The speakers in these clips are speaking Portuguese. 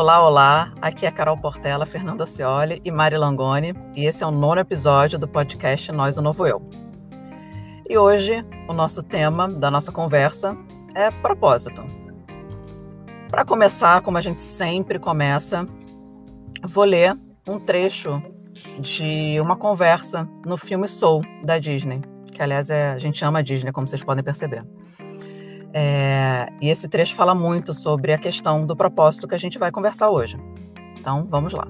Olá, olá. Aqui é Carol Portela, Fernanda Cioli e Mari Langoni, e esse é o nono episódio do podcast Nós o Novo Eu. E hoje o nosso tema da nossa conversa é propósito. Para começar, como a gente sempre começa, vou ler um trecho de uma conversa no filme Soul da Disney, que aliás é, a gente ama a Disney, como vocês podem perceber. É, e esse trecho fala muito sobre a questão do propósito que a gente vai conversar hoje. Então, vamos lá.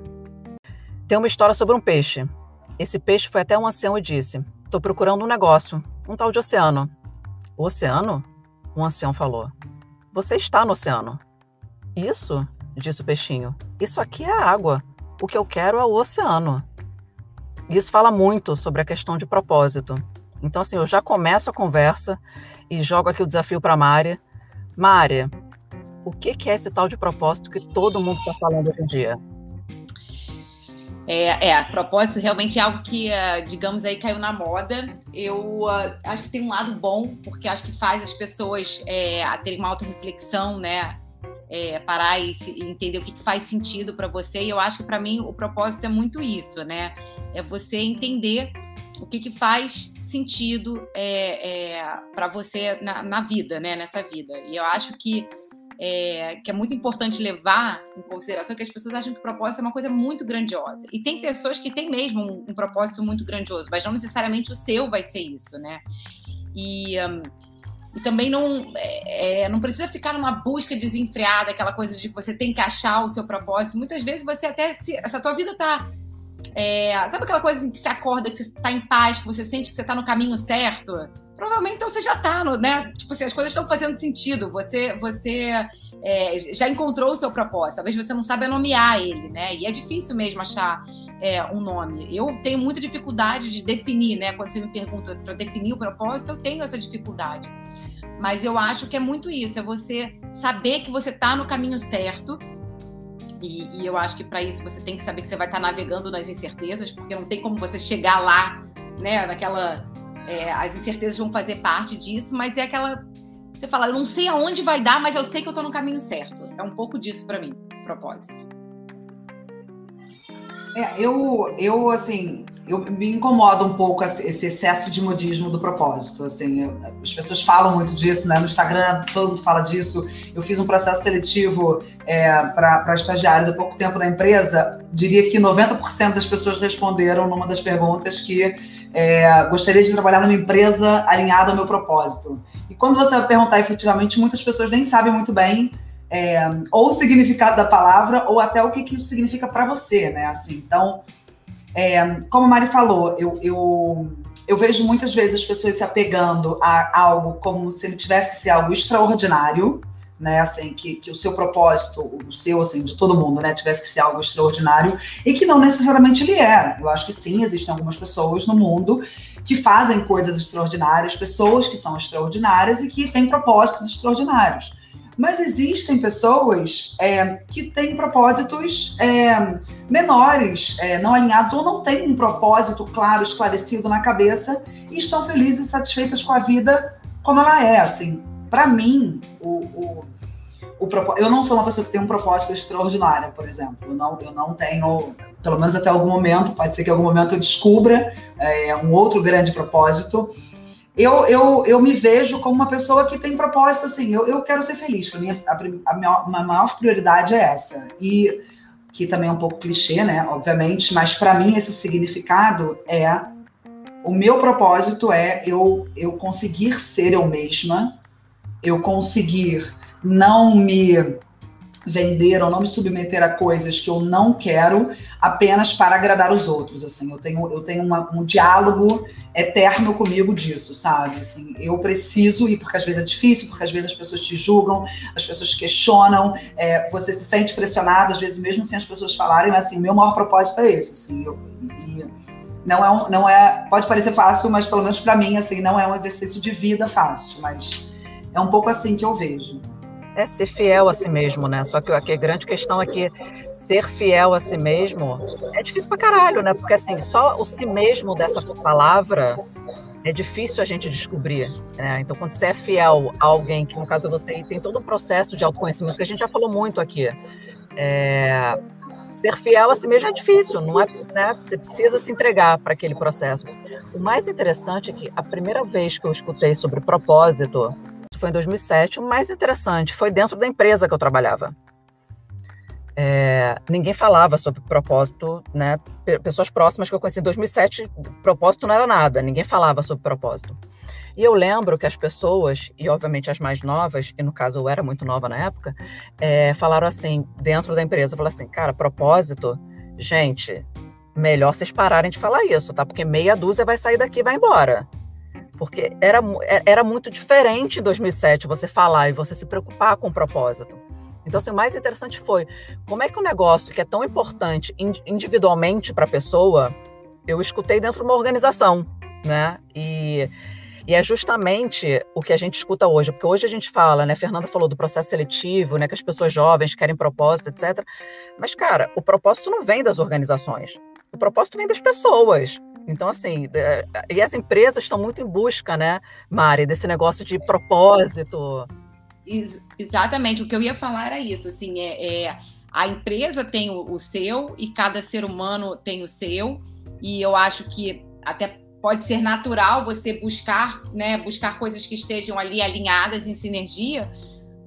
Tem uma história sobre um peixe. Esse peixe foi até um ancião e disse: Estou procurando um negócio, um tal de oceano. O oceano? Um ancião falou. Você está no oceano. Isso? disse o peixinho. Isso aqui é água. O que eu quero é o oceano. Isso fala muito sobre a questão de propósito. Então, assim, eu já começo a conversa e jogo aqui o desafio para Mária. Mária, o que, que é esse tal de propósito que todo mundo está falando hoje em dia? É, é, propósito realmente é algo que, uh, digamos aí, caiu na moda. Eu uh, acho que tem um lado bom, porque acho que faz as pessoas é, terem uma auto-reflexão, né? É, parar e, se, e, entender o que, que faz sentido para você. E eu acho que para mim o propósito é muito isso, né? É você entender o que, que faz sentido é, é, para você na, na, vida, né? Nessa vida. E eu acho que é, que é muito importante levar em consideração que as pessoas acham que o propósito é uma coisa muito grandiosa. E tem pessoas que têm mesmo um, um propósito muito grandioso, mas não necessariamente o seu vai ser isso, né? E, um, e também não, é, é, não precisa ficar numa busca desenfreada, aquela coisa de que você tem que achar o seu propósito. Muitas vezes você até, se, a tua vida está é, sabe aquela coisa assim, que você acorda, que você está em paz, que você sente que você está no caminho certo? Provavelmente então você já está, né? Tipo assim, as coisas estão fazendo sentido. Você, você é, já encontrou o seu propósito. Talvez você não saiba nomear ele, né? E é difícil mesmo achar é, um nome. Eu tenho muita dificuldade de definir, né? Quando você me pergunta para definir o propósito, eu tenho essa dificuldade. Mas eu acho que é muito isso, é você saber que você está no caminho certo e, e eu acho que para isso você tem que saber que você vai estar tá navegando nas incertezas, porque não tem como você chegar lá, né? Naquela. É, as incertezas vão fazer parte disso, mas é aquela. Você fala, eu não sei aonde vai dar, mas eu sei que eu estou no caminho certo. É um pouco disso para mim, propósito. É, eu, eu, assim, eu me incomoda um pouco esse excesso de modismo do propósito. Assim, eu, as pessoas falam muito disso, né? No Instagram, todo mundo fala disso. Eu fiz um processo seletivo é, para estagiários há pouco tempo na empresa. Diria que 90% das pessoas responderam numa das perguntas que é, gostaria de trabalhar numa empresa alinhada ao meu propósito. E quando você vai perguntar efetivamente, muitas pessoas nem sabem muito bem é, ou o significado da palavra ou até o que, que isso significa para você, né? Assim, então, é, como a Mari falou, eu, eu, eu, vejo muitas vezes as pessoas se apegando a algo como se ele tivesse que ser algo extraordinário, né? Assim, que, que o seu propósito, o seu, assim, de todo mundo, né? Tivesse que ser algo extraordinário e que não necessariamente ele é. Eu acho que sim, existem algumas pessoas no mundo que fazem coisas extraordinárias, pessoas que são extraordinárias e que têm propósitos extraordinários. Mas existem pessoas é, que têm propósitos é, menores, é, não alinhados, ou não têm um propósito claro, esclarecido na cabeça e estão felizes e satisfeitas com a vida como ela é. Assim, para mim, o, o, o, eu não sou uma pessoa que tem um propósito extraordinário, por exemplo. Eu não, eu não tenho, pelo menos até algum momento, pode ser que em algum momento eu descubra é, um outro grande propósito eu, eu, eu me vejo como uma pessoa que tem propósito, assim, eu, eu quero ser feliz. Para mim, a, a, maior, a maior prioridade é essa. E que também é um pouco clichê, né? Obviamente, mas para mim esse significado é o meu propósito é eu, eu conseguir ser eu mesma, eu conseguir não me vender ou não me submeter a coisas que eu não quero apenas para agradar os outros, assim, eu tenho, eu tenho uma, um diálogo eterno comigo disso, sabe, assim, eu preciso, e porque às vezes é difícil, porque às vezes as pessoas te julgam, as pessoas questionam, é, você se sente pressionado, às vezes mesmo sem as pessoas falarem, mas assim, meu maior propósito é esse, assim, eu, e, não é, um, não é, pode parecer fácil, mas pelo menos para mim, assim, não é um exercício de vida fácil, mas é um pouco assim que eu vejo. É ser fiel a si mesmo, né? Só que a grande questão é que ser fiel a si mesmo é difícil pra caralho, né? Porque assim, só o si mesmo dessa palavra é difícil a gente descobrir. Né? Então, quando você é fiel a alguém, que no caso você tem todo um processo de autoconhecimento, que a gente já falou muito aqui. é, ser fiel a si mesmo é difícil, não é, né? Você precisa se entregar para aquele processo. O mais interessante é que a primeira vez que eu escutei sobre propósito foi em 2007. O mais interessante foi dentro da empresa que eu trabalhava. É, ninguém falava sobre propósito, né? Pessoas próximas que eu conheci em 2007, propósito não era nada, ninguém falava sobre propósito. E eu lembro que as pessoas, e obviamente as mais novas, e no caso eu era muito nova na época, é, falaram assim, dentro da empresa, falaram assim, cara, propósito, gente, melhor vocês pararem de falar isso, tá? Porque meia dúzia vai sair daqui e vai embora. Porque era, é, era muito diferente em 2007 você falar e você se preocupar com o propósito. Então, assim, o mais interessante foi como é que um negócio que é tão importante individualmente para a pessoa, eu escutei dentro de uma organização, né? E e é justamente o que a gente escuta hoje, porque hoje a gente fala, né? Fernanda falou do processo seletivo, né? Que as pessoas jovens querem propósito, etc. Mas, cara, o propósito não vem das organizações. O propósito vem das pessoas. Então, assim, é, e as empresas estão muito em busca, né, Mari, desse negócio de propósito. Ex exatamente, o que eu ia falar era isso, assim, é, é a empresa tem o, o, seu e cada ser humano tem o seu, e eu acho que até pode ser natural você buscar, né, buscar coisas que estejam ali alinhadas em sinergia,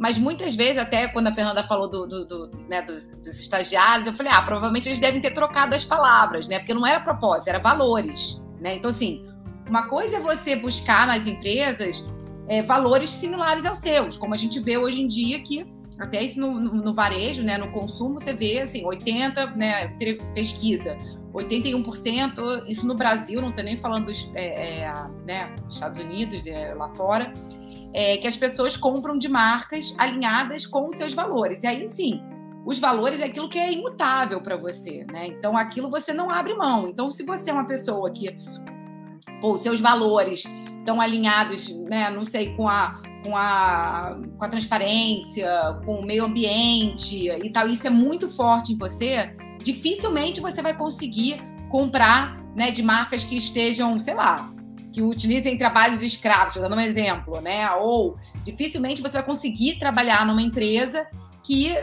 mas muitas vezes, até quando a Fernanda falou do, do, do, né, dos, dos, estagiários, eu falei, ah, provavelmente eles devem ter trocado as palavras, né? Porque não era propósito, era valores, né? Então, assim, uma coisa é você buscar nas empresas é, valores similares aos seus, como a gente vê hoje em dia que até isso no, no, no varejo, né, no consumo, você vê assim, 80, né, pesquisa, 81%, isso no Brasil, não estou nem falando dos é, é, né, Estados Unidos, é, lá fora, é, que as pessoas compram de marcas alinhadas com os seus valores. E aí sim, os valores é aquilo que é imutável para você, né? Então aquilo você não abre mão. Então, se você é uma pessoa que pô, seus valores estão alinhados, né, não sei, com a, com a, com a transparência, com o meio ambiente e tal, isso é muito forte em você, dificilmente você vai conseguir comprar né, de marcas que estejam, sei lá, que utilizem trabalhos escravos, dando um exemplo, né? Ou dificilmente você vai conseguir trabalhar numa empresa que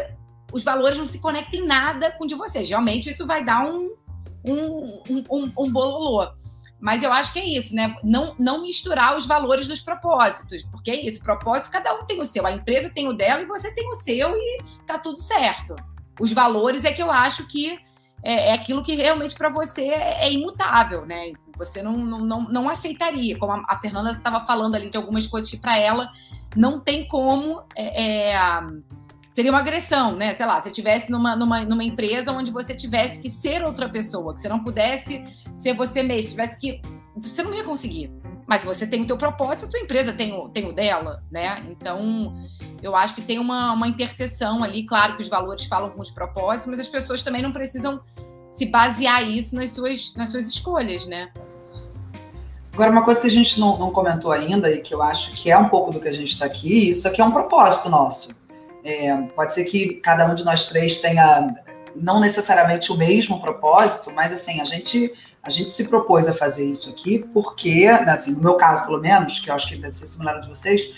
os valores não se conectem nada com o de vocês. Realmente isso vai dar um, um, um, um, um bololô. Mas eu acho que é isso, né? Não, não misturar os valores dos propósitos, porque é isso, propósito, cada um tem o seu. A empresa tem o dela e você tem o seu e tá tudo certo. Os valores é que eu acho que é, é aquilo que realmente para você é, é, imutável, né? Você não, não, não aceitaria, como a, Fernanda estava falando ali de algumas coisas que para ela não tem como. É, é, seria uma agressão, né? Sei lá, se tivesse numa, numa, numa empresa onde você tivesse que ser outra pessoa, que você não pudesse ser você mesmo, tivesse que. Você não ia conseguir. Mas você tem o teu propósito, a tua empresa tem o, tem o dela, né? Então, eu acho que tem uma, uma interseção ali. Claro que os valores falam com os propósitos, mas as pessoas também não precisam se basear isso nas suas, nas suas escolhas, né? Agora, uma coisa que a gente não, não comentou ainda e que eu acho que é um pouco do que a gente está aqui, isso aqui é um propósito nosso. É, pode ser que cada um de nós três tenha não necessariamente o mesmo propósito, mas assim, a gente a gente se propôs a fazer isso aqui porque, assim, no meu caso pelo menos, que eu acho que deve ser similar ao de vocês,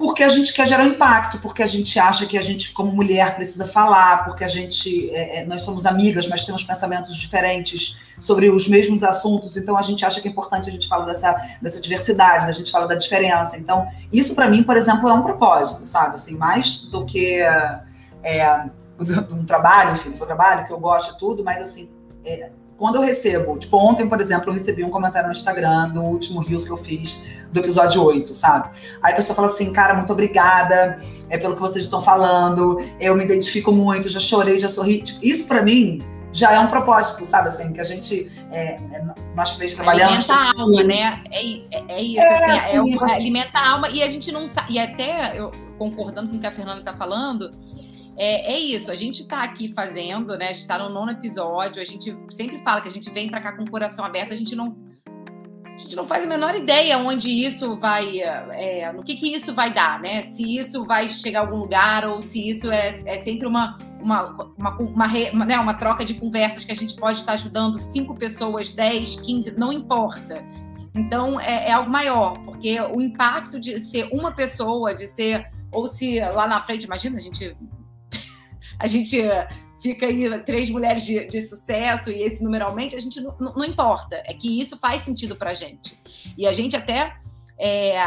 porque a gente quer gerar impacto, porque a gente acha que a gente, como mulher, precisa falar, porque a gente, é, é, nós somos amigas, mas temos pensamentos diferentes sobre os mesmos assuntos, então a gente acha que é importante a gente falar dessa, dessa diversidade, a gente fala da diferença. Então, isso para mim, por exemplo, é um propósito, sabe? Assim, mais do que é, um trabalho, enfim, do trabalho, que eu gosto e tudo, mas assim, é, quando eu recebo, tipo, ontem, por exemplo, eu recebi um comentário no Instagram do último Rios que eu fiz, do episódio 8, sabe? Aí a pessoa fala assim, cara, muito obrigada é, pelo que vocês estão falando, eu me identifico muito, já chorei, já sorri. Tipo, isso para mim já é um propósito, sabe? Assim, que a gente, é, é nós três trabalhamos. Alimenta a alma, né? É, é, é isso, é, assim, assim, é, alimenta a alma e a gente não sabe, e até eu concordando com o que a Fernanda está falando, é, é, isso, a gente está aqui fazendo, né? A gente está no nono episódio, a gente sempre fala que a gente vem para cá com o coração aberto, a gente não. A gente não faz a menor ideia onde isso vai. É, no que, que isso vai dar, né? Se isso vai chegar a algum lugar ou se isso é, é sempre uma, uma, uma, uma, uma, né, uma troca de conversas que a gente pode estar ajudando cinco pessoas, 10, 15, não importa. Então é, é algo maior, porque o impacto de ser uma pessoa, de ser. Ou se lá na frente, imagina, a gente a gente fica aí três mulheres de, de sucesso e esse numeralmente, a gente não, importa. É que isso faz sentido pra gente. E a gente até. É,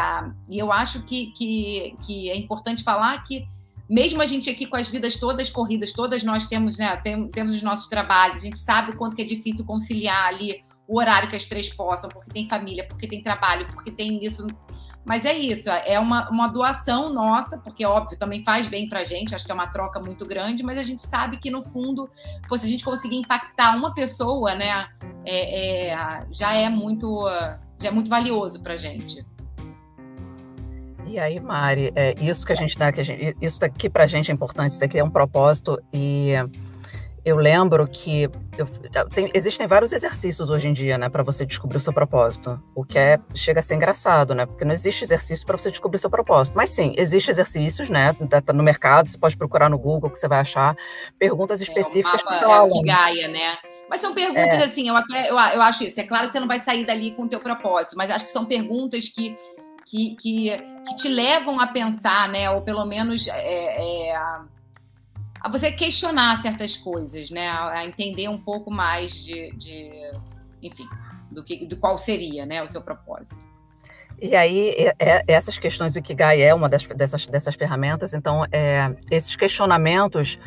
e eu acho que, que, que é importante falar que mesmo a gente aqui com as vidas todas corridas, todas nós temos, né, tem, temos os nossos trabalhos, a gente sabe o quanto que é difícil conciliar ali o horário que as três possam, porque tem família, porque tem trabalho, porque tem isso. Mas é isso, é uma, uma doação nossa, porque, óbvio, também faz bem pra gente, acho que é uma troca muito grande, mas a gente sabe que, no fundo, pô, se a gente conseguir impactar uma pessoa, né, é, é, já é muito já é muito valioso pra gente. E aí, Mari, é, isso que a gente dá, que a gente, isso daqui pra gente é importante, isso daqui é um propósito e eu lembro que eu, tem, existem vários exercícios hoje em dia, né, para você descobrir o seu propósito. O que é chega a ser engraçado, né? Porque não existe exercício para você descobrir o seu propósito. Mas sim, existem exercícios, né? Tá, tá, no mercado, você pode procurar no Google que você vai achar perguntas específicas é, que falam. É Gaia, né? Mas são perguntas é. assim, eu até eu, eu acho isso. É claro que você não vai sair dali com o teu propósito, mas acho que são perguntas que que, que, que te levam a pensar, né? Ou pelo menos é, é, a você questionar certas coisas, né? A, entender um pouco mais de, de enfim, do que do qual seria, né, o seu propósito. E aí, é, é, essas questões, o Ikigai é uma das, dessas, dessas ferramentas, então, é, esses questionamentos,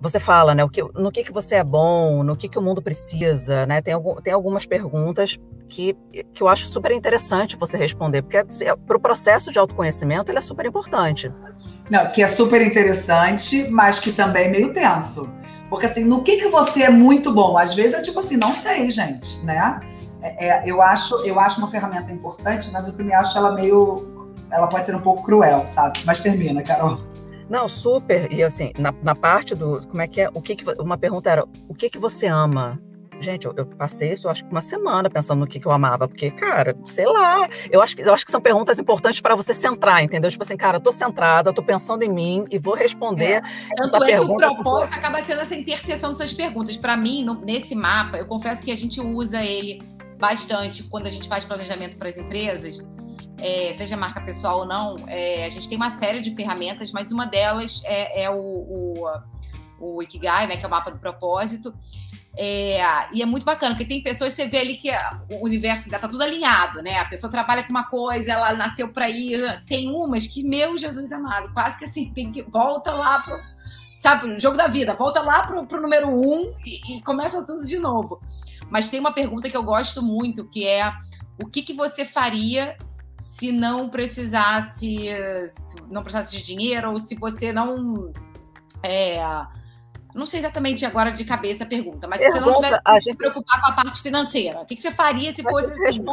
você fala, né, o que, no que, que você é bom, no que, que o mundo precisa, né, tem, algum, tem algumas perguntas que, que eu acho super interessante você responder, porque assim, para o processo de autoconhecimento ele é super importante. Não, que é super interessante, mas que também é meio tenso. Porque assim, no que, que você é muito bom? Às vezes é tipo assim, não sei, gente, né? É, é, eu, acho, eu acho uma ferramenta importante, mas eu também acho ela meio. Ela pode ser um pouco cruel, sabe? Mas termina, Carol. Não, super. E assim, na, na parte do. Como é que é? O que, que Uma pergunta era: o que, que você ama? Gente, eu, eu, passei isso, eu acho que uma semana pensando no que, que eu amava, porque, cara, sei lá, eu acho que, eu acho que são perguntas importantes para você centrar, entendeu? Tipo assim, cara, eu tô centrada, tô pensando em mim e vou responder. É. Tanto é pergunta, que o propósito acaba sendo essa interseção dessas perguntas. Para mim, no, nesse mapa, eu confesso que a gente usa ele bastante quando a gente faz planejamento para as empresas. É, seja marca pessoal ou não, é, a gente tem uma série de ferramentas, mas uma delas é, é o, o, o Ikigai, né, que é o mapa do propósito. É, e é muito bacana, porque tem pessoas você vê ali que o universo está tudo alinhado, né? A pessoa trabalha com uma coisa, ela nasceu para ir. Tem umas que, meu Jesus amado, quase que assim, tem que volta lá pro. Sabe, o jogo da vida, volta lá pro, pro número um e, e começa tudo de novo. Mas tem uma pergunta que eu gosto muito, que é o que, que você faria se não precisasse, se não precisasse de dinheiro, ou se você não. É, não sei exatamente agora de cabeça a pergunta, mas pergunta, se você não tivesse que gente... se preocupar com a parte financeira, o que, que você faria se fosse assim,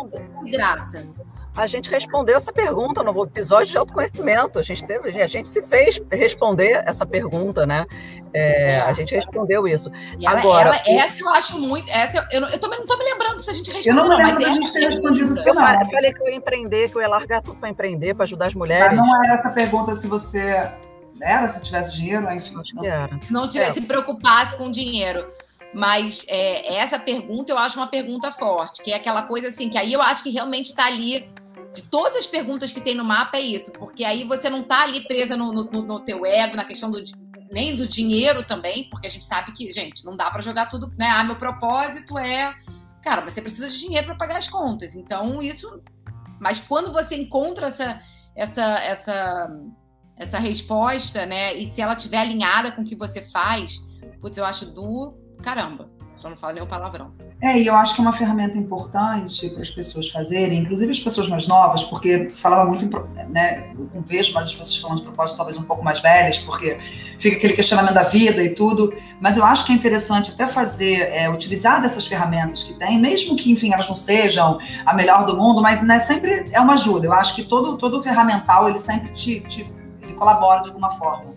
de graça? A gente respondeu essa pergunta no episódio de autoconhecimento. A gente teve, a gente se fez responder essa pergunta, né? É, é. A gente respondeu isso. E ela, Agora, ela, essa eu acho muito. Essa eu, eu, eu também não estou me lembrando se a gente respondeu. Eu não me lembro da gente ter respondido isso. Eu falei que eu ia empreender, que eu ia largar tudo para empreender, para ajudar as mulheres. Mas não era essa pergunta se você era se tivesse dinheiro, enfim. Não se não tivesse é. se preocupasse com dinheiro. Mas é, essa pergunta eu acho uma pergunta forte, que é aquela coisa assim, que aí eu acho que realmente está ali. De todas as perguntas que tem no mapa é isso, porque aí você não está ali presa no, no, no, teu ego, na questão do nem do dinheiro também, porque a gente sabe que, gente, não dá para jogar tudo, né? Ah, meu propósito é, cara, você precisa de dinheiro para pagar as contas. Então, isso mas quando você encontra essa essa essa essa resposta, né? E se ela tiver alinhada com o que você faz, putz, eu acho do caramba. Só não falo nenhum palavrão. É, e eu acho que é uma ferramenta importante para as pessoas fazerem, inclusive as pessoas mais novas, porque se falava muito, né, eu vejo mais as pessoas falando de propósito talvez um pouco mais velhas, porque fica aquele questionamento da vida e tudo, mas eu acho que é interessante até fazer, é, utilizar dessas ferramentas que tem, mesmo que, enfim, elas não sejam a melhor do mundo, mas né, sempre é uma ajuda. Eu acho que todo, todo ferramental, ele sempre te, te colabora de alguma forma.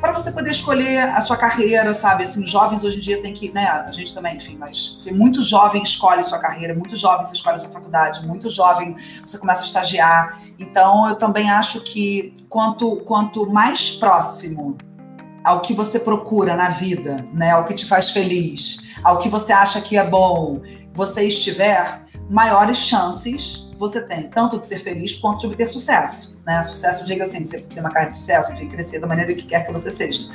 Para você poder escolher a sua carreira, sabe? Assim, os jovens hoje em dia tem que, né? A gente também, enfim, mas se muito jovem escolhe sua carreira, muito jovem você escolhe sua faculdade, muito jovem você começa a estagiar. Então, eu também acho que quanto, quanto mais próximo ao que você procura na vida, né? Ao que te faz feliz, ao que você acha que é bom, você estiver, maiores chances você tem, tanto de ser feliz quanto de obter sucesso. Né? Sucesso, diga assim, você ter uma carreira de sucesso, enfim, crescer da maneira que quer que você seja.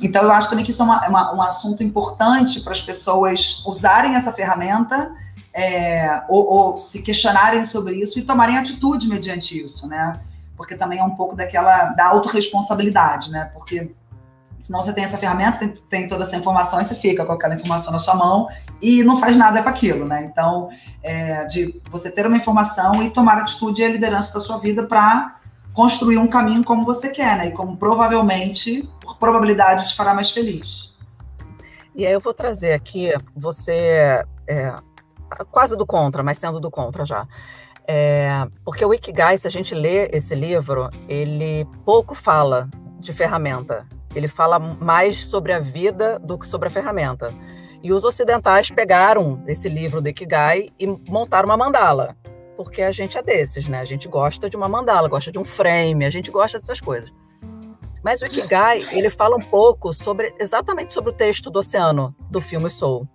então, eu acho também que isso é uma, uma, um assunto importante para as pessoas usarem essa ferramenta é, ou, ou, se questionarem sobre isso e tomarem atitude mediante isso, né? Porque também é um pouco daquela da autorresponsabilidade, né? Porque senão você tem essa ferramenta, tem, tem, toda essa informação e você fica com aquela informação na sua mão e não faz nada com aquilo, né? Então, é, de você ter uma informação e tomar atitude e a liderança da sua vida para construir um caminho como você quer, né? E como provavelmente, por probabilidade, te fará mais feliz. E aí eu vou trazer aqui você é, quase do contra, mas sendo do contra já. É, porque o Ikigai, se a gente lê esse livro, ele pouco fala de ferramenta. Ele fala mais sobre a vida do que sobre a ferramenta. E os ocidentais pegaram esse livro do Ikigai e montaram uma mandala. Porque a gente é desses, né? A gente gosta de uma mandala, gosta de um frame, a gente gosta dessas coisas. Mas o Ikigai, ele fala um pouco sobre exatamente sobre o texto do oceano do filme Soul.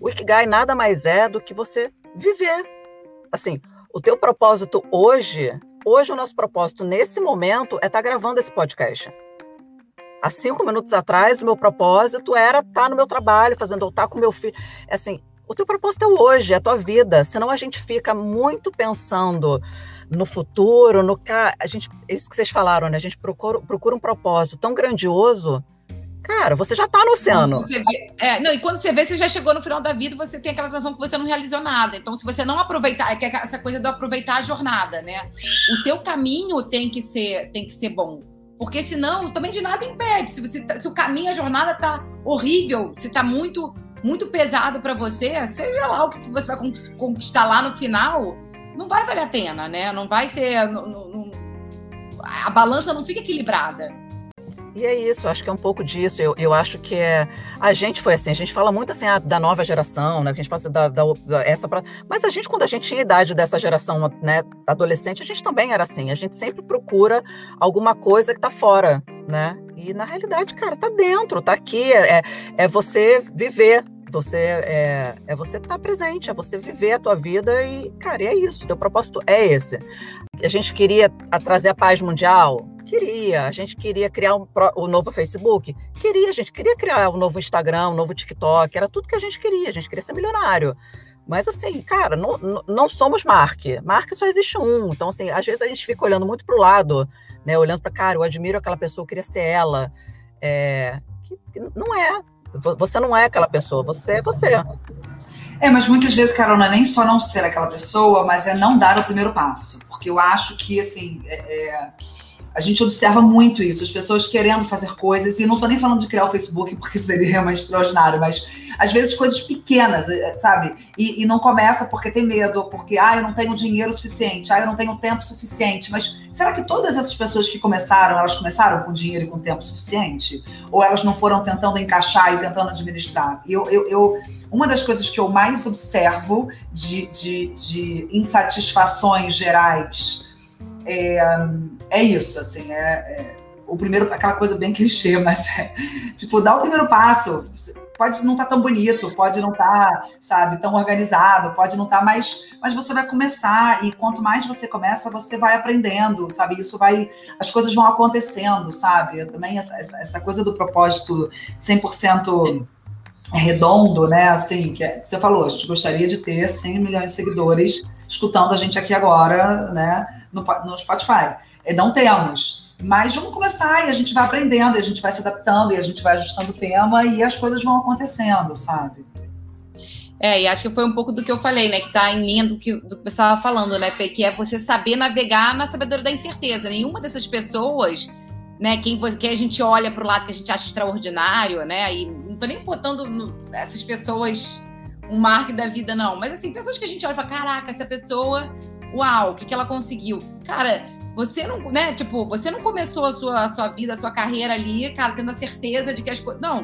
O Ikigai nada mais é do que você viver. Assim, o teu propósito hoje, hoje o nosso propósito nesse momento é estar tá gravando esse podcast. Há cinco minutos atrás, o meu propósito era estar tá no meu trabalho, fazendo ou estar tá com meu filho. É assim, o teu propósito é hoje, é a tua vida. Senão a gente fica muito pensando no futuro, no a gente, isso que vocês falaram, né? A gente procura, procura um propósito tão grandioso Cara, você já tá no oceano. Vê, é, não, e quando você vê, você já chegou no final da vida, você tem aquela sensação que você não realizou nada. Então, se você não aproveitar, é é essa coisa do aproveitar a jornada, né? O teu caminho tem que ser, tem que ser bom. Porque senão, também de nada impede. Se, você, tá, se o caminho, a jornada tá horrível, se tá muito, muito pesado para você, seja lá o que você vai conquistar lá no final, não vai valer a pena, né? Não vai ser. Não, não, a balança não fica equilibrada. E é isso, acho que é um pouco disso. Eu, eu acho que é. A gente foi assim, a gente fala muito assim ah, da nova geração, né? Que a gente fala assim, da, da, da, essa pra... Mas a gente, quando a gente tinha idade dessa geração, né, adolescente, a gente também era assim. A gente sempre procura alguma coisa que tá fora, né? E na realidade, cara, tá dentro, tá aqui. É, é você viver. Você é, é você estar tá presente, é você viver a tua vida e, cara, é isso. Teu propósito é esse. A gente queria trazer a paz mundial, Queria. A gente queria criar um, o novo Facebook? Queria. A gente queria criar um novo Instagram, um novo TikTok. Era tudo que a gente queria. A gente queria ser milionário. Mas, assim, cara, não, não somos Mark. Mark só existe um. Então, assim, às vezes a gente fica olhando muito para o lado, né? Olhando para, cara, eu admiro aquela pessoa, eu queria ser ela. É, que, que não é. Você não é aquela pessoa, você é você. É, mas muitas vezes, Carol, não é nem só não ser aquela pessoa, mas é não dar o primeiro passo. Porque eu acho que, assim, é, é a gente observa muito isso, as pessoas querendo fazer coisas, e não estou nem falando de criar o Facebook, porque isso seria realmente extraordinário, mas às vezes coisas pequenas, eh, sabe? E, e, não começa porque tem medo, porque, ah, eu não tenho dinheiro suficiente, ah, eu não tenho tempo suficiente. Mas será que todas essas pessoas que começaram, elas começaram com dinheiro e com tempo suficiente? Ou elas não foram tentando encaixar e tentando administrar? Eu, eu, eu uma das coisas que eu mais observo de, de, de insatisfações gerais é, é isso, assim, é, é, o primeiro, aquela coisa bem clichê, mas é, tipo, dá o primeiro passo. Pode não estar tá tão bonito, pode não estar, tá, sabe, tão organizado, pode não estar tá mas você vai começar e quanto mais você começa, você vai aprendendo, sabe? Isso vai, as coisas vão acontecendo, sabe? Também essa, essa coisa do propósito 100% redondo, né? Assim, que é, você falou, a gente gostaria de ter 100 milhões de seguidores escutando a gente aqui agora, né? No, no Spotify. É, não temos. Mas vamos começar e a gente vai aprendendo, e a gente vai se adaptando, e a gente vai ajustando o tema e as coisas vão acontecendo, sabe? É, e acho que foi um pouco do que eu falei, né? Que tá em linha do que, do que você estava falando, né, Fê? Que é você saber navegar na sabedoria da incerteza. Nenhuma dessas pessoas, né? Quem, quem a gente olha para o lado que a gente acha extraordinário, né? E não tô nem botando essas pessoas um marco da vida, não. Mas assim, pessoas que a gente olha e fala: caraca, essa pessoa, uau, o que, que ela conseguiu? Cara você não, né? Tipo, você não começou a sua, a sua vida, a sua carreira ali, cara, tendo a certeza de que as coisas. Não,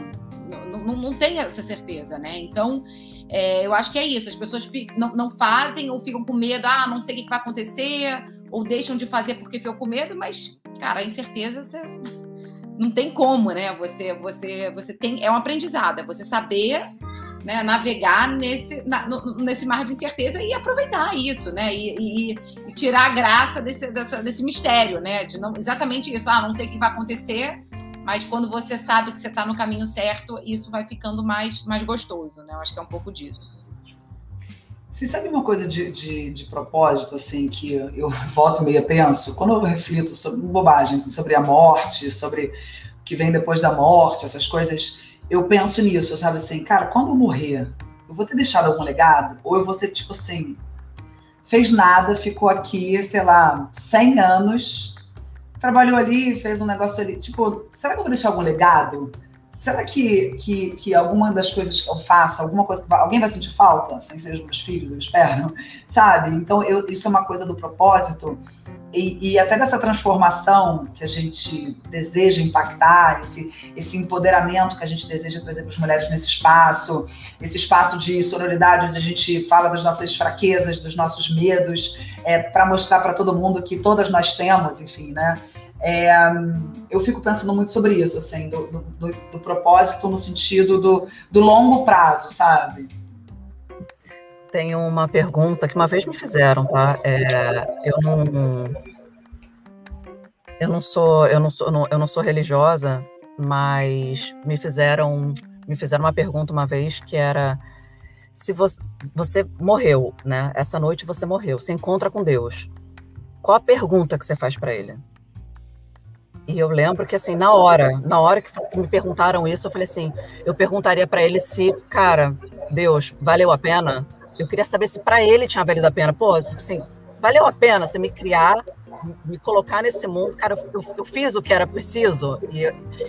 não, não tem essa certeza, né? Então, é, eu acho que é isso. As pessoas ficam, não, não fazem ou ficam com medo, ah, não sei o que vai acontecer, ou deixam de fazer porque ficam com medo, mas, cara, a incerteza você não tem como, né? Você, você, você tem. É um aprendizado, é você saber né, navegar nesse, na, no, nesse mar de incerteza e aproveitar isso, né? E, e, e tirar a graça desse, dessa, desse mistério, né? De não, exatamente isso. Ah, não sei o que vai acontecer, mas quando você sabe que você está no caminho certo, isso vai ficando mais, mais gostoso, né? Eu acho que é um pouco disso. Você sabe uma coisa de, de, de propósito, assim, que eu volto e meia penso? Quando eu reflito sobre bobagens, assim, sobre a morte, sobre o que vem depois da morte, essas coisas, eu penso nisso, sabe assim, cara, quando eu morrer, eu vou ter deixado algum legado? Ou eu vou ser, tipo assim, fez nada, ficou aqui, sei lá, 100 anos, trabalhou ali, fez um negócio ali. Tipo, será que eu vou deixar algum legado? Será que, que, que alguma das coisas que eu faça, alguma coisa alguém vai sentir falta, sem ser os meus filhos, eu espero, sabe? Então, eu, isso é uma coisa do propósito e, e, até dessa transformação que a gente deseja impactar, esse, esse empoderamento que a gente deseja trazer para as mulheres nesse espaço, esse espaço de sororidade onde a gente fala das nossas fraquezas, dos nossos medos, é, para mostrar para todo mundo que todas nós temos, enfim, né? É, eu fico pensando muito sobre isso, assim, do, do, do propósito no sentido do, do longo prazo, sabe? Tem uma pergunta que uma vez me fizeram, tá? É, eu não, eu não sou, eu não sou, eu não sou religiosa, mas me fizeram, me fizeram uma pergunta uma vez que era se você, você morreu, né? Essa noite você morreu, você encontra com Deus. Qual a pergunta que você faz para ele? E eu lembro que assim, na hora, na hora que me perguntaram isso, eu falei assim, eu perguntaria para ele se, cara, Deus, valeu a pena? Eu queria saber se para ele tinha valido a pena. Pô, tipo assim, valeu a pena você me criar, me colocar nesse mundo. Cara, eu, eu fiz o que era preciso. E,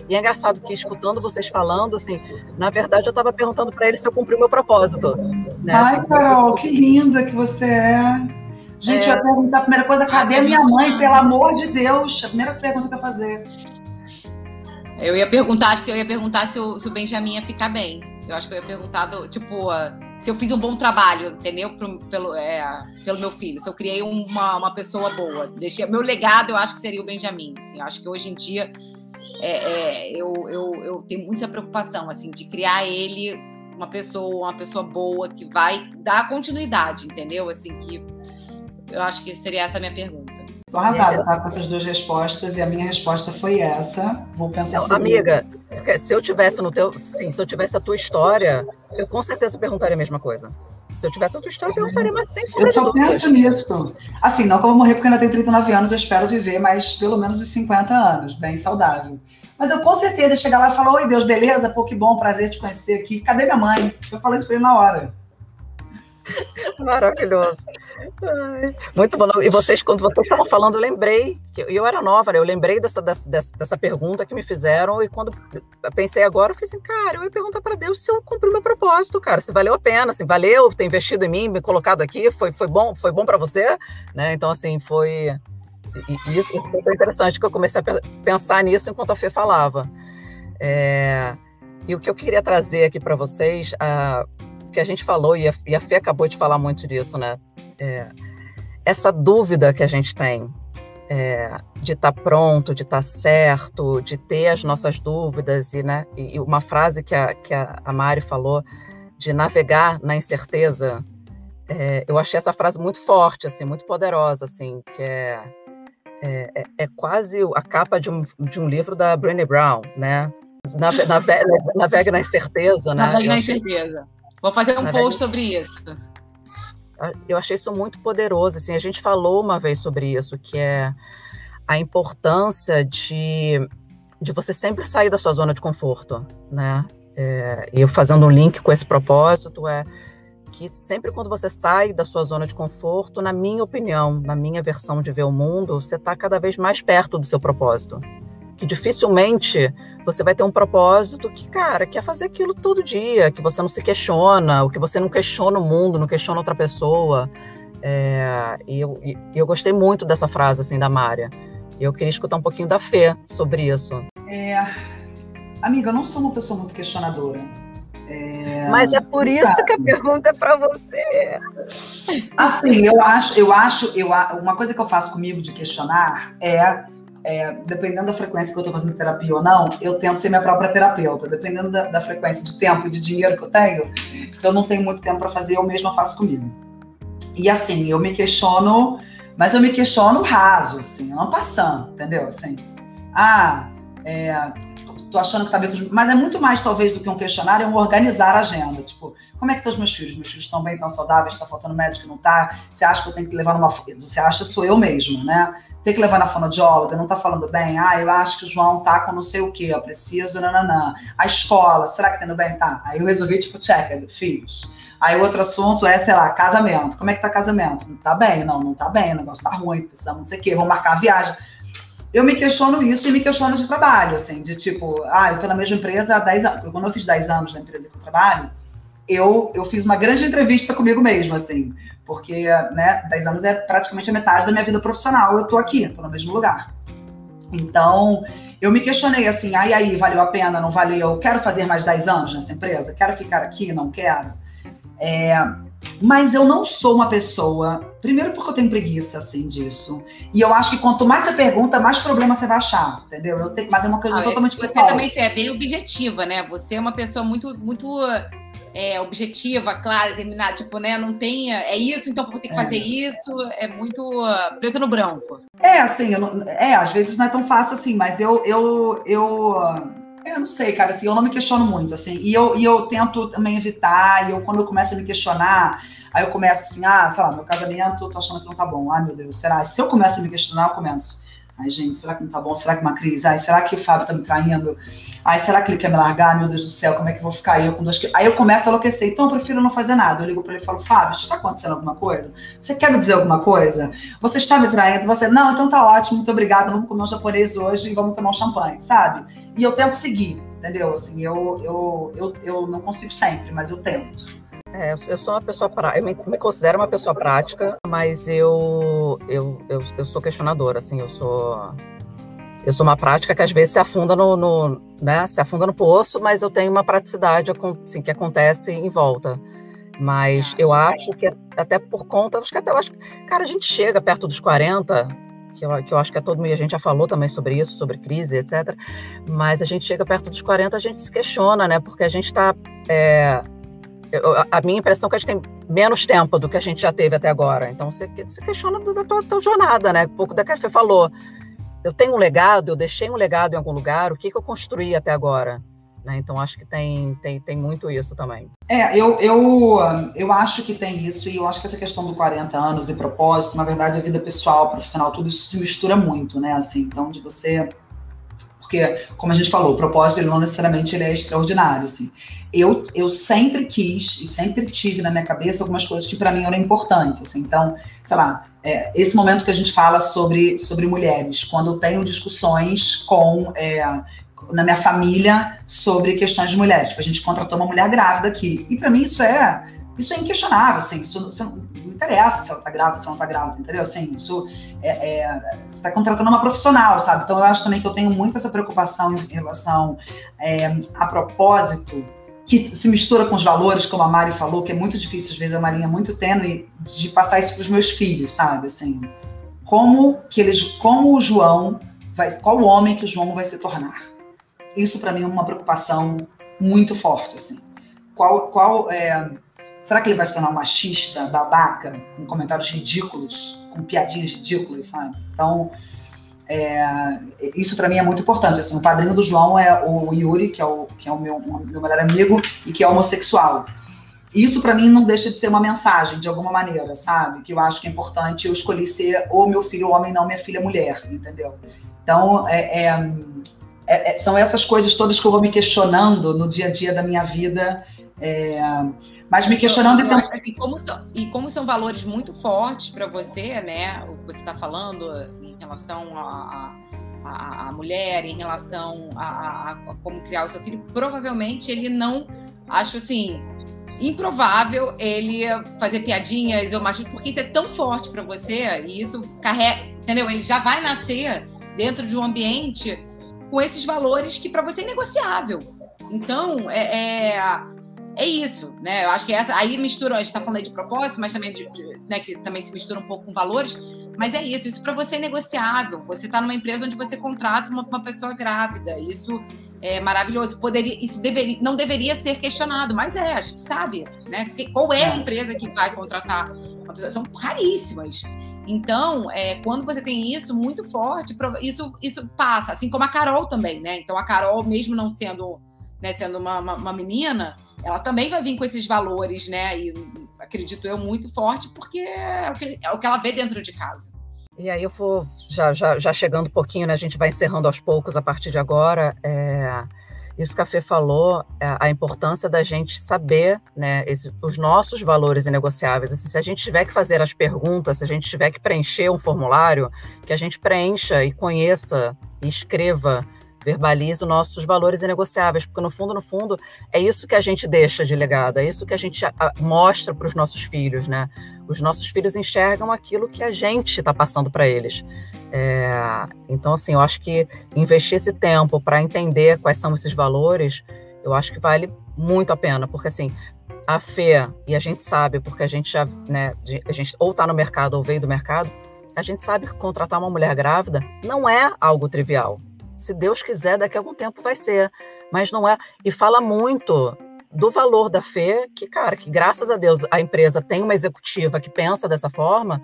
e, é engraçado que, escutando vocês falando, assim, na verdade, eu estava perguntando para ele se eu cumpri o meu propósito. Né? Ai, Carol, que linda que você é. Gente, é... eu ia perguntar a primeira coisa, cadê minha mãe? Pelo amor de Deus, a primeira pergunta que eu ia fazer. Eu ia perguntar, acho que eu ia perguntar se o, se o Benjamin ia ficar bem. Eu acho que eu ia perguntar, do, tipo, se eu fiz um bom trabalho, entendeu? Pro, pelo, é, pelo meu filho, se eu criei uma, uma pessoa boa. Deixei, meu legado, eu acho que seria o Benjamin. Assim, acho que hoje em dia é, é, eu, eu, eu tenho muita preocupação assim, de criar ele uma pessoa, uma pessoa boa que vai dar continuidade, entendeu? Assim, que eu acho que seria essa a minha pergunta. Tô arrasada, tá? Com essas duas respostas, e a minha resposta foi essa. Vou pensar Não, Amiga, isso. se eu tivesse no teu. Sim, se eu tivesse a tua história, eu com certeza perguntaria a mesma coisa. Se eu tivesse a tua história, eu perguntaria, mas sem Eu só penso nisso. Assim, não que eu vou morrer porque eu ainda tenho 39 anos, eu espero viver mais pelo menos os 50 anos, bem saudável. Mas eu com certeza chegar lá e falar: Oi, Deus, beleza? Pô, que bom, prazer te conhecer aqui. Cadê minha mãe? Eu falei isso pra ele na hora. Maravilhoso. Ai, muito bom. E vocês, quando vocês estavam falando, eu lembrei, que eu, era nova, né? eu lembrei dessa, dessa, dessa pergunta que me fizeram, e quando pensei agora, eu falei assim, cara, eu ia perguntar para Deus se eu cumpri o meu propósito, cara, se valeu a pena, assim, valeu ter investido em mim, me colocado aqui, foi, foi bom, foi bom para você, né? Então, assim, foi. E, isso, isso foi interessante, que eu comecei a pensar nisso enquanto a Fê falava. É... E o que eu queria trazer aqui para vocês, uh, que a gente falou, e a, e a Fê acabou de falar muito disso, né? É, essa dúvida que a gente tem é, de estar tá pronto, de estar tá certo, de ter as nossas dúvidas, e, né, e uma frase que a, que a Mari falou, de navegar na incerteza, é, eu achei essa frase muito forte, assim, muito poderosa, assim, que é, é, é, é quase a capa de um, de um livro da Brené Brown, né? Nave, nave, navega na incerteza, né? Navega na incerteza. Vou fazer um Na post verdade, sobre isso. Eu achei isso muito poderoso. Assim, a gente falou uma vez sobre isso, que é a importância de, de você sempre sair da sua zona de conforto, né? É, e eu fazendo um link com esse propósito é que sempre quando você sai da sua zona de conforto, na minha opinião, na minha versão de ver o mundo, você está cada vez mais perto do seu propósito que dificilmente você vai ter um propósito que, cara, quer fazer aquilo todo dia, que você não se questiona, o que você não questiona o mundo, não questiona outra pessoa. É, e, eu, e eu gostei muito dessa frase, assim, da Mária. E eu queria escutar um pouquinho da Fê sobre isso. É, amiga, eu não sou uma pessoa muito questionadora. É, Mas é por isso que a pergunta é para você. Assim, eu acho, eu acho, eu, uma coisa que eu faço comigo de questionar é é, dependendo da frequência que eu estou fazendo terapia ou não, eu tento ser minha própria terapeuta. Dependendo da, da, frequência de tempo e de dinheiro que eu tenho, se eu não tenho muito tempo para fazer, eu mesma faço comigo. E assim, eu me questiono, mas eu me questiono raso, assim, não passando, entendeu? Assim, ah, é, tô achando que tá bem com os... Mas é muito mais, talvez, do que um questionário, é um organizar a agenda. Tipo, como é que estão os meus filhos? Meus filhos estão bem, estão saudáveis, está faltando médico, não tá? Você acha que eu tenho que levar numa... Você acha, sou eu mesmo, né? Tem que levar na fonoaudióloga, não tá falando bem? Ah, eu acho que o João tá com não sei o quê, eu preciso, nananã. A escola, será que tá indo bem? Tá. Aí eu resolvi, tipo, check, filhos. Aí outro assunto é, sei lá, casamento. Como é que tá casamento? Não tá bem? Não, não tá bem, o negócio tá ruim, precisamos não sei o quê, vamos marcar a viagem eu me questiono isso e me questiono de trabalho, assim, de tipo, ah, eu tô na mesma empresa há 10 anos. Quando eu fiz 10 anos na empresa que eu trabalho, eu, eu fiz uma grande entrevista comigo mesma, assim, porque, né, 10 anos é praticamente a metade da minha vida profissional, eu tô aqui, tô no mesmo lugar. Então, eu me questionei assim, ai, ah, aí, valeu a pena, não valeu? Quero fazer mais 10 anos nessa empresa? Quero ficar aqui? Não quero? É, mas eu não sou uma pessoa. Primeiro, porque eu tenho preguiça, assim, disso. E eu acho que quanto mais você pergunta, mais problema você vai achar, entendeu? Eu tenho, mas é uma coisa ah, totalmente Você pessoal. também é bem objetiva, né? Você é uma pessoa muito, muito é, objetiva, clara, determinada. Tipo, né? Não tem. É isso, então vou ter que é. fazer isso. É muito uh, preto no branco. É, assim, não, é, às vezes não é tão fácil assim, mas eu. eu, eu eu não sei, cara, assim, eu não me questiono muito, assim, e eu, e eu tento também evitar, e eu, quando eu começo a me questionar, aí eu começo assim, ah, sei lá, meu casamento, tô achando que não tá bom, ai meu Deus, será? Se eu começo a me questionar, eu começo, ai gente, será que não tá bom? Será que uma crise? Ai, será que o Fábio tá me traindo? Ai, será que ele quer me largar? Meu Deus do céu, como é que eu vou ficar aí? Eu com dois... Aí eu começo a enlouquecer, então eu prefiro não fazer nada, eu ligo pra ele e falo, Fábio, está acontecendo alguma coisa? Você quer me dizer alguma coisa? Você está me traindo? Você, não, então tá ótimo, muito obrigada, vamos comer um japonês hoje e vamos tomar um champanhe, sabe? E eu tento seguir, entendeu? Assim, eu, eu, eu, eu não consigo sempre, mas eu tento. É, eu sou uma pessoa prática, eu me, me, considero uma pessoa prática, mas eu, eu, eu, eu, sou questionadora, assim, eu sou eu sou uma prática que às vezes se afunda no, no né, se afunda no poço, mas eu tenho uma praticidade assim, que acontece em volta. Mas eu acho que até por conta, acho que até acho, cara, a gente chega perto dos 40, que eu, que eu acho que é todo mundo, a gente já falou também sobre isso, sobre crise, etc. Mas a gente chega perto dos 40, a gente se questiona, né? Porque a gente está. É, a minha impressão é que a gente tem menos tempo do que a gente já teve até agora. Então você se questiona da tua, tua jornada, né? Um pouco da que você falou. Eu tenho um legado, eu deixei um legado em algum lugar, o que, que eu construí até agora? Né? Então, acho que tem, tem, tem muito isso também. É, eu, eu, eu acho que tem isso, e eu acho que essa questão do 40 anos e propósito, na verdade, a vida pessoal, profissional, tudo isso se mistura muito, né? Assim, então, de você. Porque, como a gente falou, o propósito ele não necessariamente ele é extraordinário, assim. Eu, eu sempre quis e sempre tive na minha cabeça algumas coisas que para mim eram importantes, assim. Então, sei lá, é, esse momento que a gente fala sobre, sobre mulheres, quando eu tenho discussões com é, na minha família sobre questões de mulheres. Tipo, a gente contratou uma mulher grávida aqui. E para mim isso é isso é inquestionável, assim, isso, isso, não interessa se ela tá grávida, se ela não tá grávida, entendeu? Assim, isso é, é você tá contratando uma profissional, sabe? Então eu acho também que eu tenho muito essa preocupação em relação é, a propósito, que se mistura com os valores, como a Mari falou, que é muito difícil, às vezes, é uma linha muito tênue de passar isso para os meus filhos, sabe? Assim, como que eles, como o João vai, qual homem que o João vai se tornar? isso para mim é uma preocupação muito forte, assim. Qual, qual é, será que ele vai se tornar um machista, babaca, com comentários ridículos, com piadinhas ridículas, sabe? Então, é, isso para mim é muito importante. Assim, o padrinho do João é o Yuri, que é o, que é o meu, meu melhor amigo e que é homossexual. Isso para mim não deixa de ser uma mensagem, de alguma maneira, sabe? Que eu acho que é importante. Eu escolhi ser ou meu filho homem, não minha filha mulher, entendeu? Então, é, é é, é, são essas coisas todas que eu vou me questionando no dia a dia da minha vida. É, mas me questionando então, assim, como são, e como são valores muito fortes para você, né? O que você está falando em relação a, a, a, mulher, em relação a, a, como criar o seu filho, provavelmente ele não, acho assim, improvável ele fazer piadinhas ou machismo, porque isso é tão forte para você e isso carrega, entendeu? Ele já vai nascer dentro de um ambiente com esses valores que para você é negociável. Então, é, é, é, isso, né? Eu acho que essa aí mistura, a gente está falando aí de propósito, mas também de, de, né, que também se mistura um pouco com valores, mas é isso, isso para você é negociável. Você está numa empresa onde você contrata uma, uma, pessoa grávida, isso é maravilhoso. Poderia, isso deveria, não deveria ser questionado, mas é, a gente sabe, né? Qual é a é. empresa que vai contratar uma pessoa? São raríssimas. Então, é, quando você tem isso muito forte, isso, isso passa, assim como a Carol também, né? Então, a Carol, mesmo não sendo, né, sendo uma, uma, uma menina, ela também vai vir com esses valores, né? E acredito eu muito forte, porque é o que, é o que ela vê dentro de casa. E aí eu vou já, já, já chegando um pouquinho, né? A gente vai encerrando aos poucos a partir de agora. É, isso que a Fê falou, é a importância da gente saber né, esse, os nossos valores inegociáveis. Assim, se a gente tiver que fazer as perguntas, se a gente tiver que preencher um formulário, que a gente preencha e conheça e escreva verbalize os nossos valores inegociáveis, porque no fundo, no fundo, é isso que a gente deixa de legado, é isso que a gente mostra para os nossos filhos, né? Os nossos filhos enxergam aquilo que a gente está passando para eles. É, então, assim, eu acho que investir esse tempo para entender quais são esses valores, eu acho que vale muito a pena, porque assim, a fé, e a gente sabe, porque a gente já, né, a gente ou está no mercado ou veio do mercado, a gente sabe que contratar uma mulher grávida não é algo trivial. Se Deus quiser, daqui a algum tempo vai ser. Mas não é. E fala muito do valor da fé, que, cara, que graças a Deus a empresa tem uma executiva que pensa dessa forma,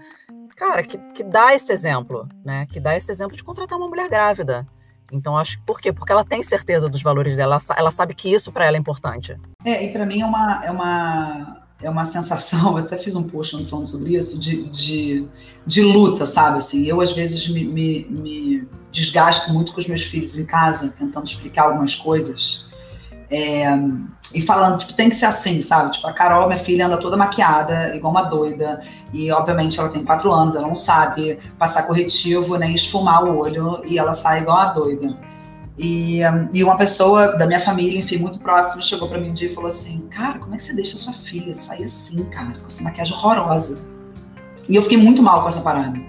cara, que, que dá esse exemplo, né? Que dá esse exemplo de contratar uma mulher grávida. Então, acho que por quê? Porque ela tem certeza dos valores dela, ela sabe que isso para ela é importante. É, e para mim é uma, é uma é uma sensação, eu até fiz um post falando sobre isso, de, de, de luta, sabe? Assim, eu às vezes me, me, me, desgasto muito com os meus filhos em casa, tentando explicar algumas coisas. É, e falando, tipo, tem que ser assim, sabe? Tipo, a Carol, minha filha, anda toda maquiada, igual uma doida. E, obviamente, ela tem quatro anos, ela não sabe passar corretivo nem esfumar o olho. E ela sai igual uma doida. E, e uma pessoa da minha família, enfim, muito próxima, chegou para mim um dia e falou assim: Cara, como é que você deixa sua filha sair assim, cara, com essa maquiagem horrorosa? E eu fiquei muito mal com essa parada.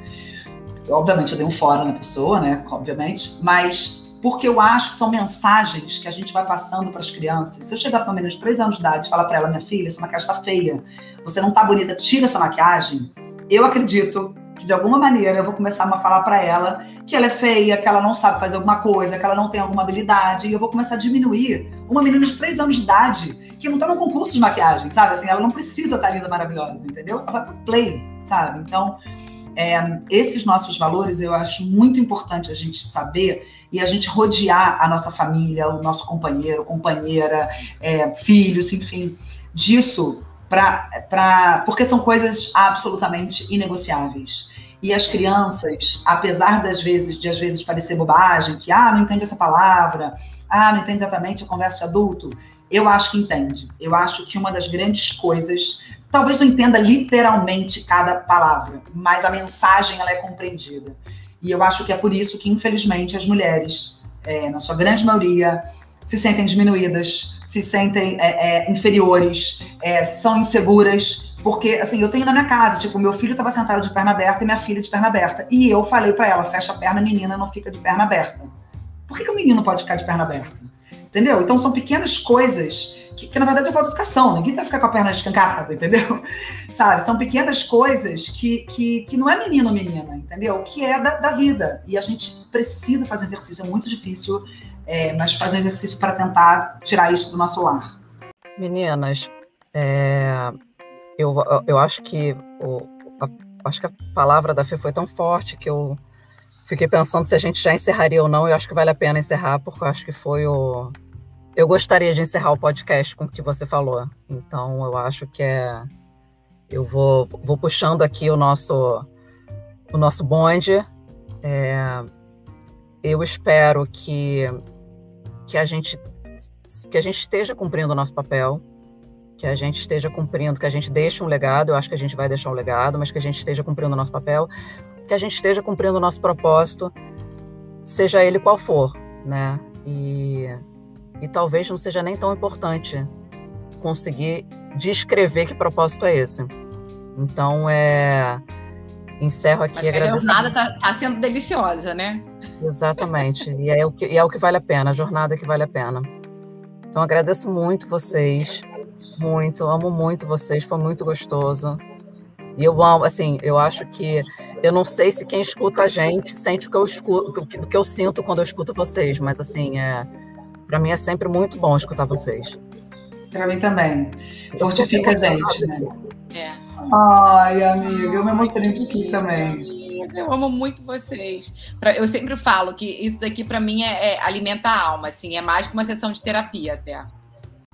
Obviamente, eu dei um fora na pessoa, né? Obviamente, mas porque eu acho que são mensagens que a gente vai passando para as crianças. Se eu chegar para uma menina de 3 anos de idade e falar para ela, minha filha, essa maquiagem está feia, você não tá bonita, tira essa maquiagem, eu acredito que de alguma maneira eu vou começar a falar para ela que ela é feia, que ela não sabe fazer alguma coisa, que ela não tem alguma habilidade, e eu vou começar a diminuir uma menina de 3 anos de idade que não tá no concurso de maquiagem, sabe? Assim, ela não precisa estar tá linda, maravilhosa, entendeu? Ela vai pro play, sabe? Então, é, esses nossos valores eu acho muito importante a gente saber e a gente rodear a nossa família, o nosso companheiro, companheira, é, filhos, enfim, disso para porque são coisas absolutamente inegociáveis. E as crianças, apesar das vezes de às vezes parecer bobagem, que ah, não entende essa palavra, ah, não entende exatamente a conversa de adulto, eu acho que entende. Eu acho que uma das grandes coisas, talvez não entenda literalmente cada palavra, mas a mensagem ela é compreendida. E eu acho que é por isso que, infelizmente, as mulheres, é, na sua grande maioria, se sentem diminuídas, se sentem é, é, inferiores, é, são inseguras. Porque, assim, eu tenho na minha casa, tipo, meu filho estava sentado de perna aberta e minha filha de perna aberta. E eu falei para ela, fecha a perna, menina, não fica de perna aberta. Por que, que o menino pode ficar de perna aberta? Entendeu? Então são pequenas coisas que, que na verdade é falta de educação. Ninguém vai ficar com a perna escancarada, entendeu? Sabe? São pequenas coisas que, que, que não é menino ou menina, entendeu? Que é da, da vida. E a gente precisa fazer exercício. É muito difícil é, mas fazer um exercício para tentar tirar isso do nosso lar. Meninas, é, eu, eu acho que o, a, acho que a palavra da Fê foi tão forte que eu fiquei pensando se a gente já encerraria ou não. Eu acho que vale a pena encerrar, porque eu acho que foi o. Eu gostaria de encerrar o podcast com o que você falou. Então, eu acho que é. Eu vou, vou puxando aqui o nosso, o nosso bonde. É, eu espero que que a gente que a gente esteja cumprindo o nosso papel, que a gente esteja cumprindo, que a gente deixe um legado, eu acho que a gente vai deixar um legado, mas que a gente esteja cumprindo o nosso papel, que a gente esteja cumprindo o nosso propósito, seja ele qual for, né? E, e talvez não seja nem tão importante conseguir descrever que propósito é esse. Então, é encerro aqui. Mas a jornada está tá sendo deliciosa, né? Exatamente. E é, o que, e é o que vale a pena, a jornada que vale a pena. Então, agradeço muito vocês. Muito, amo muito vocês, foi muito gostoso. E eu amo, assim, eu acho que eu não sei se quem escuta a gente sente o que eu escuto, o que eu sinto quando eu escuto vocês, mas assim, é, para mim é sempre muito bom escutar vocês. Para mim também. Fortifica a gente, né? É. Ai, amiga, eu me emocionei um pouquinho também. Eu amo muito vocês. Eu sempre falo que isso daqui para mim é, é alimenta a alma, assim, é mais que uma sessão de terapia até.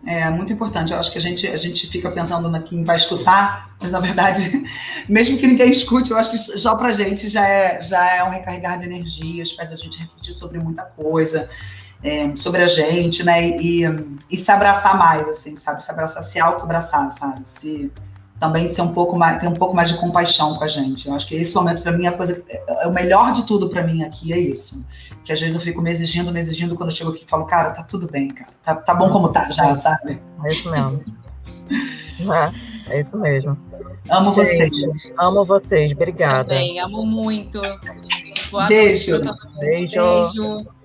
É muito importante. Eu acho que a gente, a gente fica pensando na quem vai escutar, mas na verdade, mesmo que ninguém escute, eu acho que já pra gente já é, já é um recarregar de energias, faz a gente refletir sobre muita coisa, é, sobre a gente, né? E, e, se abraçar mais, assim, sabe? Se abraçar, se auto-abraçar, sabe? Se também ser um pouco mais, ter um pouco mais de compaixão com a gente. Eu acho que esse momento para mim é a coisa, é, é o melhor de tudo para mim aqui é isso que às vezes eu fico me exigindo, me exigindo, quando eu chego aqui e falo, cara, tá tudo bem, cara. Tá, tá bom como tá já, sabe? É isso mesmo. é, é isso mesmo. Amo vocês. Amo vocês, obrigada. Também, amo muito. Boa Beijo. Beijo. Beijo.